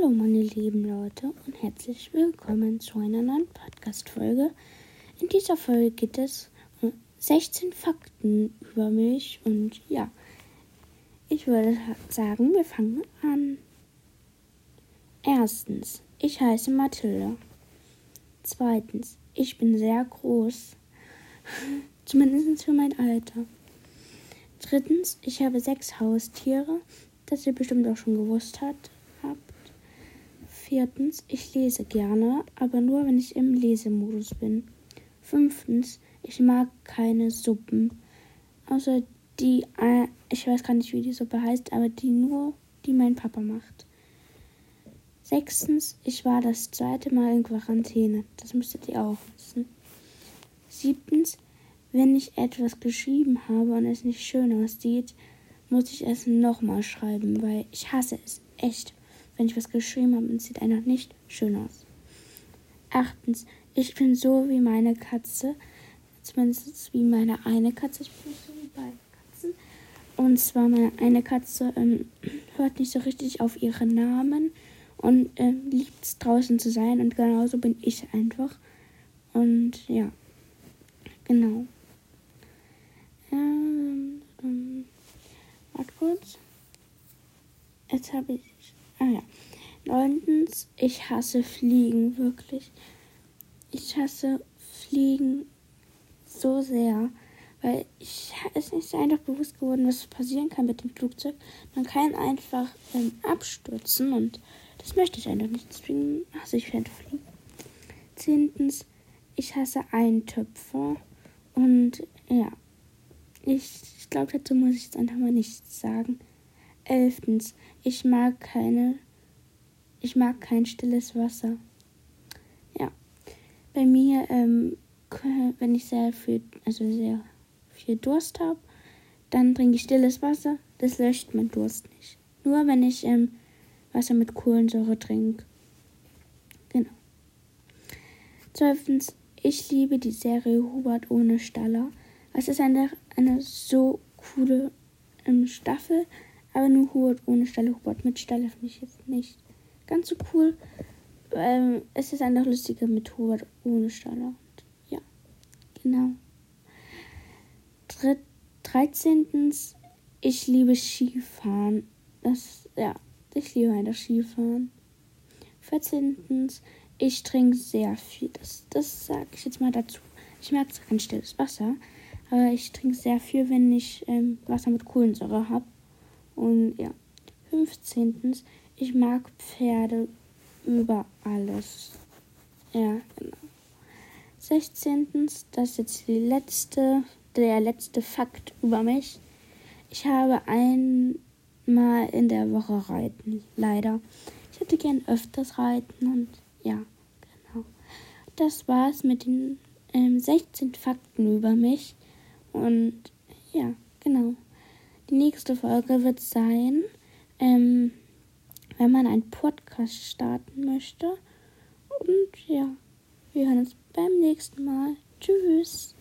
Hallo meine lieben Leute und herzlich willkommen zu einer neuen Podcast-Folge. In dieser Folge geht es um 16 Fakten über mich und ja, ich würde sagen, wir fangen an. Erstens, ich heiße Mathilda. Zweitens, ich bin sehr groß. Zumindest für mein Alter. Drittens, ich habe sechs Haustiere, das ihr bestimmt auch schon gewusst habt. Viertens, ich lese gerne, aber nur wenn ich im Lesemodus bin. Fünftens, ich mag keine Suppen. Außer die, äh, ich weiß gar nicht, wie die Suppe heißt, aber die nur, die mein Papa macht. Sechstens, ich war das zweite Mal in Quarantäne. Das müsstet ihr auch wissen. Siebtens, wenn ich etwas geschrieben habe und es nicht schön aussieht, muss ich es nochmal schreiben, weil ich hasse es echt wenn ich was geschrieben habe und es sieht einfach nicht schön aus. Achtens, ich bin so wie meine Katze, zumindest wie meine eine Katze. Ich bin so wie beide Katzen. Und zwar meine eine Katze ähm, hört nicht so richtig auf ihre Namen und ähm, liebt es draußen zu sein und genauso bin ich einfach. Und ja, genau. Ähm, ähm, warte kurz. Jetzt habe ich Ah ja. Neuntens, ich hasse Fliegen, wirklich. Ich hasse Fliegen so sehr, weil ich ist einfach bewusst geworden, was passieren kann mit dem Flugzeug. Man kann einfach ähm, abstürzen und das möchte ich einfach nicht. Deswegen hasse ich einfach Fliegen. Zehntens, ich hasse Eintöpfer und ja, ich, ich glaube, dazu muss ich jetzt einfach mal nichts sagen. Elftens, ich mag keine, ich mag kein stilles Wasser. Ja, bei mir, ähm, wenn ich sehr viel, also sehr viel Durst habe, dann trinke ich stilles Wasser. Das löscht mein Durst nicht. Nur wenn ich ähm, Wasser mit Kohlensäure trinke. Genau. Zwölftens, ich liebe die Serie Hubert ohne Staller. Es ist eine, eine so coole ähm, Staffel. Aber nur Hubert ohne Stelle. Hubert mit Stelle finde ich jetzt nicht ganz so cool. Ähm, es ist einfach lustiger mit Hubert ohne Stelle. ja, genau. Dritt, 13. Ich liebe Skifahren. Das, ja, ich liebe einfach Skifahren. 14. Ich trinke sehr viel. Das, das sage ich jetzt mal dazu. Ich mag zwar kein stilles Wasser, aber ich trinke sehr viel, wenn ich ähm, Wasser mit Kohlensäure habe. Und ja, 15. Ich mag Pferde über alles. Ja, genau. 16. Das ist jetzt die letzte, der letzte Fakt über mich. Ich habe einmal in der Woche reiten, leider. Ich hätte gern öfters reiten und ja, genau. Das war's mit den ähm, 16 Fakten über mich. Und nächste Folge wird sein, ähm, wenn man einen Podcast starten möchte. Und ja, wir hören uns beim nächsten Mal. Tschüss.